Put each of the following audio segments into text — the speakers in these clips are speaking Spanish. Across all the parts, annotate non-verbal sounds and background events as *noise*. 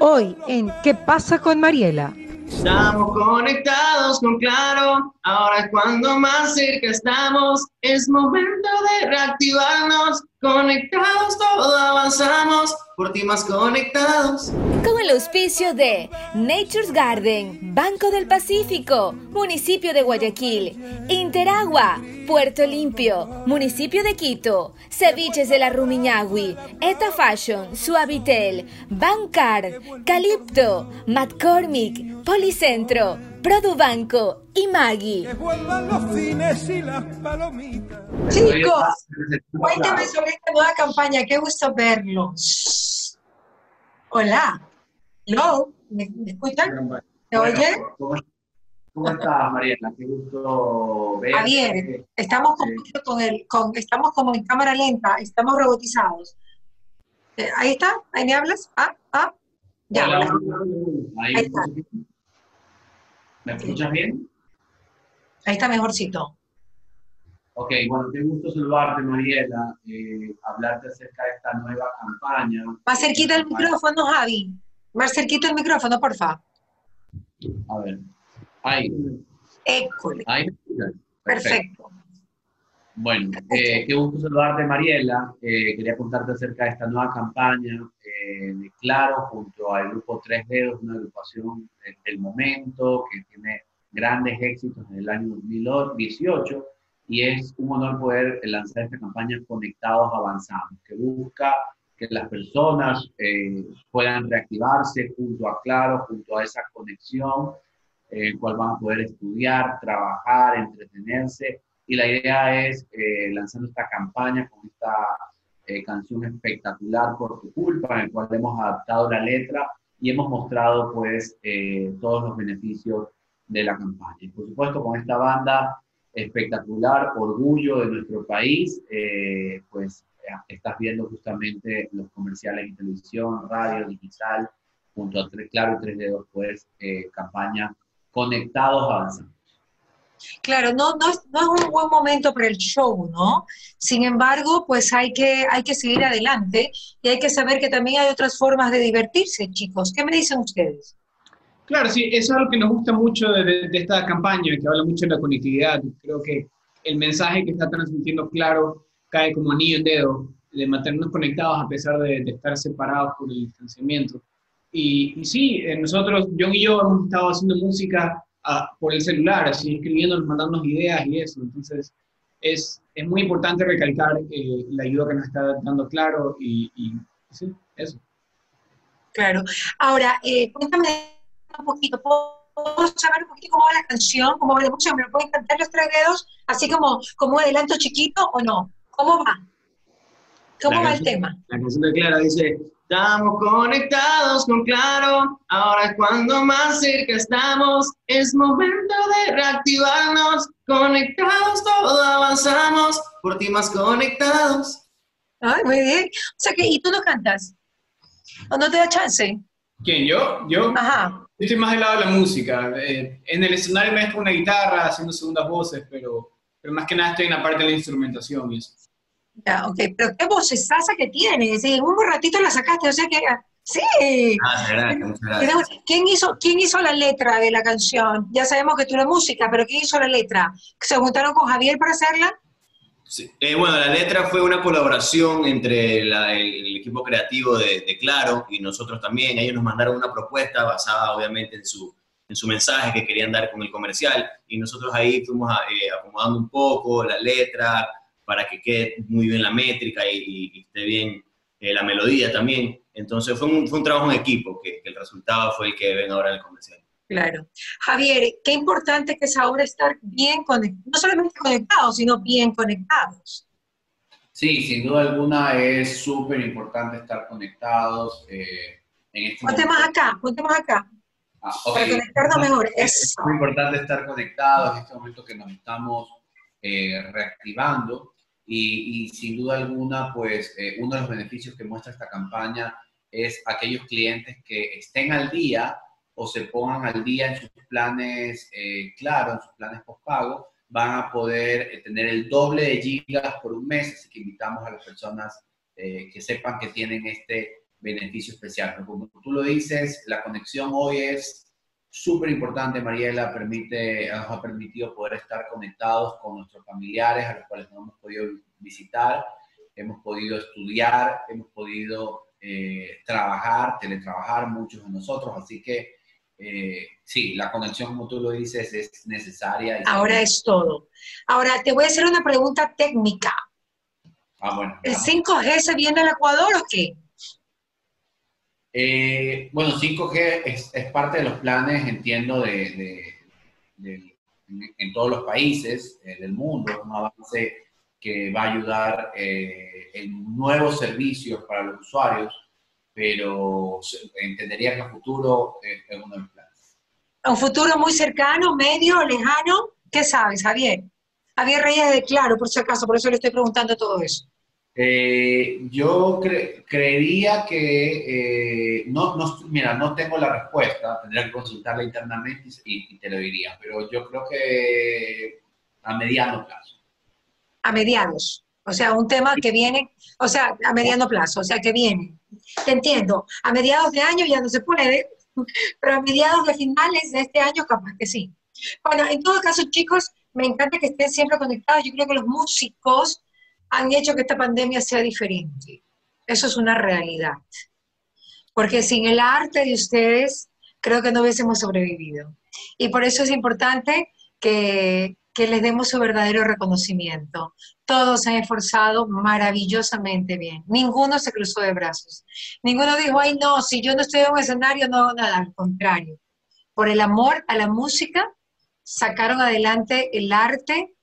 Hoy en ¿Qué pasa con Mariela? Estamos conectados con Claro, ahora es cuando más cerca estamos, es momento de reactivarnos, conectados todo avanzamos, por ti más conectados. Con el auspicio de Nature's Garden, Banco del Pacífico, Municipio de Guayaquil, Interagua, Puerto Limpio, Municipio de Quito, Ceviches de la Rumiñahui, Eta Fashion, Suavitel, Bancar, Calipto, McCormick, Policentro, Produbanco y Maggi. Chicos, cuéntame sobre esta nueva campaña, qué gusto verlos. Hola. Hello, ¿me, me escuchan? ¿Me oyen? ¿Cómo estás, Mariela? Qué gusto verte. Javier, estamos con, con el, con, estamos como en cámara lenta, estamos robotizados. Eh, ahí está, ahí me hablas. Ah, ah, ya. Hola, hola. Ahí, Ahí está. ¿Me escuchas bien? Ahí está mejorcito. Ok, bueno, qué gusto saludarte, Mariela, eh, hablarte acerca de esta nueva campaña. Más cerquita el micrófono, Javi. Más cerquita el micrófono, porfa. A ver, ahí, École. ahí. me escuchas? Perfecto. Bueno, eh, qué gusto saludarte, Mariela. Eh, quería contarte acerca de esta nueva campaña eh, de Claro junto al grupo Tres Dedos, una agrupación del- del momento que tiene grandes éxitos en el año 2018 y es un honor poder lanzar esta campaña Conectados Avanzamos, que busca que las personas eh, puedan reactivarse junto a Claro, junto a esa conexión, en cual van a poder estudiar, trabajar, entretenerse y la idea es, eh, lanzando esta campaña con esta eh, canción espectacular por tu culpa, en el cual hemos adaptado la letra y hemos mostrado pues eh, todos los beneficios de la campaña. Y por supuesto con esta banda espectacular, orgullo de nuestro país, eh, pues estás viendo justamente los comerciales en televisión, radio, digital, junto a Tres Claro y Tres Dedos, pues eh, campaña Conectados Avanzando. Claro, no, no, es, un buen momento para el show, ¿no? Sin embargo, pues hay que, hay que seguir adelante y hay que saber que también hay otras formas de divertirse, chicos. ¿Qué me dicen ustedes? Claro, sí, eso es algo que nos gusta mucho de, esta campaña, que habla mucho de la conectividad. Creo que el mensaje que está transmitiendo claro cae como anillo en dedo, de mantenernos conectados a pesar de, de estar separados por el distanciamiento. Y, y sí, eh, nosotros, John y yo, hemos estado haciendo música ah, por el celular, así escribiéndonos, mandándonos ideas y eso. Entonces, es, es muy importante recalcar eh, la ayuda que nos está dando Claro y, y sí, eso. Claro. Ahora, eh, cuéntame un poquito, ¿puedo saber un poquito cómo va la canción? ¿Cómo va la música? ¿Me lo pueden cantar los tres dedos? Así como, como un adelanto chiquito o no? ¿Cómo va? ¿Cómo La va el canción- tema? La canción de Clara dice, estamos conectados con Claro, ahora es cuando más cerca estamos, es momento de reactivarnos, conectados todo avanzamos, por ti más conectados. Ay, muy bien. O sea que, ¿y tú no cantas? ¿O no te da chance? ¿Quién? ¿Yo? ¿Yo? Ajá. Yo estoy más del lado de la música. Eh, en el escenario me con una guitarra, haciendo segundas voces, pero, pero más que nada estoy en la parte de la instrumentación y eso. Ya, ok. Pero qué vocesaza que tienes. En un ratito la sacaste, o sea que... Sí. Muchas gracias, gracias. ¿Quién hizo, ¿Quién hizo la letra de la canción? Ya sabemos que tú la música, pero ¿quién hizo la letra? ¿Se juntaron con Javier para hacerla? Sí. Eh, bueno, la letra fue una colaboración entre la- el, el equipo creativo de, de Claro y nosotros también. Ellos nos mandaron una propuesta basada obviamente en su, en su mensaje que querían dar con el comercial y nosotros ahí fuimos a- eh, acomodando un poco la letra para que quede muy bien la métrica y, y- y esté bien eh, la melodía también. Entonces fue un, fue un trabajo en equipo que, que el resultado fue el que ven ahora en el comercial. Claro. Javier, qué importante que es ahora estar bien conectados, no solamente conectados, sino bien conectados. Sí, sin duda alguna es súper importante estar conectados. eh, en este Ponte más momento. acá, ponte más acá, Ah, ok. para conectarnos mejor. Es Eso. muy importante estar conectados en este momento que nos estamos eh, reactivando y, y sin duda alguna, pues eh, uno de los beneficios que muestra esta campaña es aquellos clientes que estén al día o se pongan al día en sus planes, eh, claro, en sus planes postpago, van a poder eh, tener el doble de gigas por un mes, así que invitamos a las personas eh, que sepan que tienen este beneficio especial. Pero como tú lo dices, la conexión hoy es súper importante, Mariela, permite, nos ha permitido poder estar conectados con nuestros familiares a los cuales no hemos podido visitar, hemos podido estudiar, hemos podido eh, trabajar, teletrabajar muchos de nosotros, así que eh, sí, la conexión, como tú lo dices, es necesaria. Ahora es todo. Ahora, te voy a hacer una pregunta técnica. Ah, bueno. ¿El 5G se viene al Ecuador o qué? Eh, bueno, 5G es, parte de los planes, entiendo, de, en todos los países eh, del mundo, un avance que va a ayudar eh, en nuevos servicios para los usuarios, pero entendería que el futuro es uno de los planes. ¿Un futuro muy cercano, medio, lejano? ¿Qué sabes, Javier? Javier Reyes de Claro, por si acaso, por eso le estoy preguntando todo eso. Eh, yo creería que, eh, no, no, mira, no tengo la respuesta, tendría que consultarla internamente y, te lo diría, pero yo creo que a mediano plazo. A medianos, o sea, un tema que viene, o sea, a mediano plazo, o sea, que viene. Te entiendo, a mediados de año ya no se puede, *laughs* pero a mediados de finales de este año capaz que sí. Bueno, en todo caso, chicos, me encanta que estén siempre conectados. Yo creo que los músicos han hecho que esta pandemia sea diferente. Eso es una realidad. Porque sin el arte de ustedes, creo que no hubiésemos sobrevivido. Y por eso es importante que, que les demos su verdadero reconocimiento. Todos se han esforzado maravillosamente bien. Ninguno se cruzó de brazos. Ninguno dijo, ay, no, si yo no estoy en un escenario, no nada. Al contrario. Por el amor a la música, sacaron adelante el arte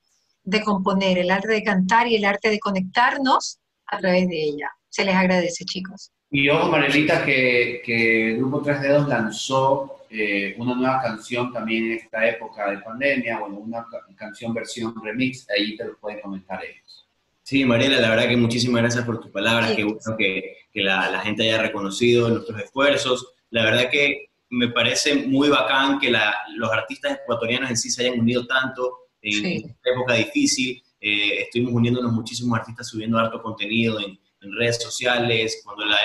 de componer, el arte de cantar y el arte de conectarnos a través de ella. Se les agradece, chicos. Y ojo, Marilita, que, que el Grupo Tres Dedos lanzó eh, una nueva canción también en esta época de pandemia, bueno, una canción versión remix, ahí te lo pueden comentar ellos. Sí, Mariela, la verdad que muchísimas gracias por tus palabras, que bueno que, que la, la, gente haya reconocido nuestros esfuerzos. La verdad que me parece muy bacán que la, los artistas ecuatorianos en sí se hayan unido tanto en esta época difícil. Eh, estuvimos uniéndonos muchísimos artistas subiendo harto contenido en, redes sociales, cuando la,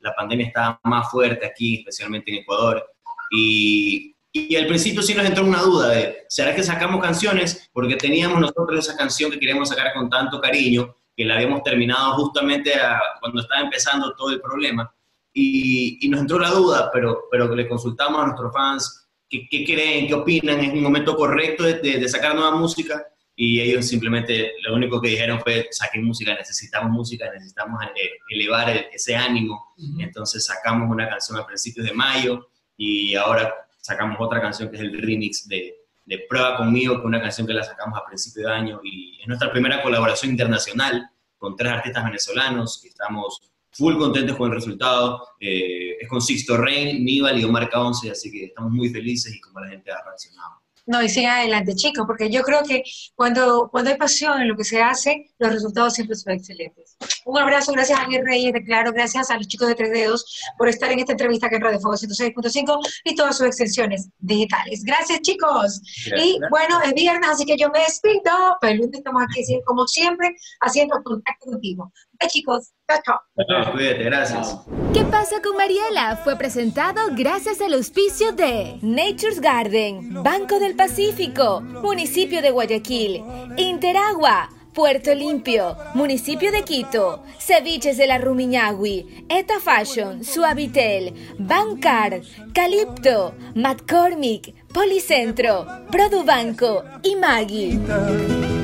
la, pandemia estaba más fuerte aquí, especialmente en Ecuador. Y, y, al principio sí nos entró una duda de, ¿será que sacamos canciones? Porque teníamos nosotros esa canción que queríamos sacar con tanto cariño, que la habíamos terminado justamente cuando estaba empezando todo el problema. Y, y, nos entró la duda, pero, pero le consultamos a nuestros fans qué, creen, qué opinan, es un momento correcto de, de, sacar nueva música. Y ellos simplemente lo único que dijeron fue, saquen música, necesitamos música, necesitamos eh, elevar ese ánimo. Entonces sacamos una canción a principios de mayo y ahora sacamos otra canción que es el remix de, de Prueba conmigo, que es una canción que la sacamos a principios de año y es nuestra primera colaboración internacional con tres artistas venezolanos que estamos full contentos con el resultado. Eh, es con Sixto Rey, Níbal y Omar Caonce, así que estamos muy felices y como la gente ha reaccionado. No, y sigan adelante, chicos, porque yo creo que cuando, cuando hay pasión en lo que se hace, los resultados siempre son excelentes. Un abrazo, gracias a Javier Reyes de Claro, gracias a los chicos de Tres Dedos por estar en esta entrevista que en Radio Fuego 106.5 y todas sus extensiones digitales. Gracias, chicos. y bueno, es viernes, así que yo me despido, pero el lunes estamos aquí, como siempre, haciendo contacto contigo. Bye, chicos. Chao, chao. Cuídate, gracias. ¿Qué pasa con Mariela? Fue presentado gracias al auspicio de Nature's Garden, Banco del Pacífico, Municipio de Guayaquil, Interagua, Puerto Limpio, Municipio de Quito, Ceviches de la Rumiñahui, Eta Fashion, Suavitel, Bancar, Calipto, McCormick, Policentro, Produbanco y Maggie.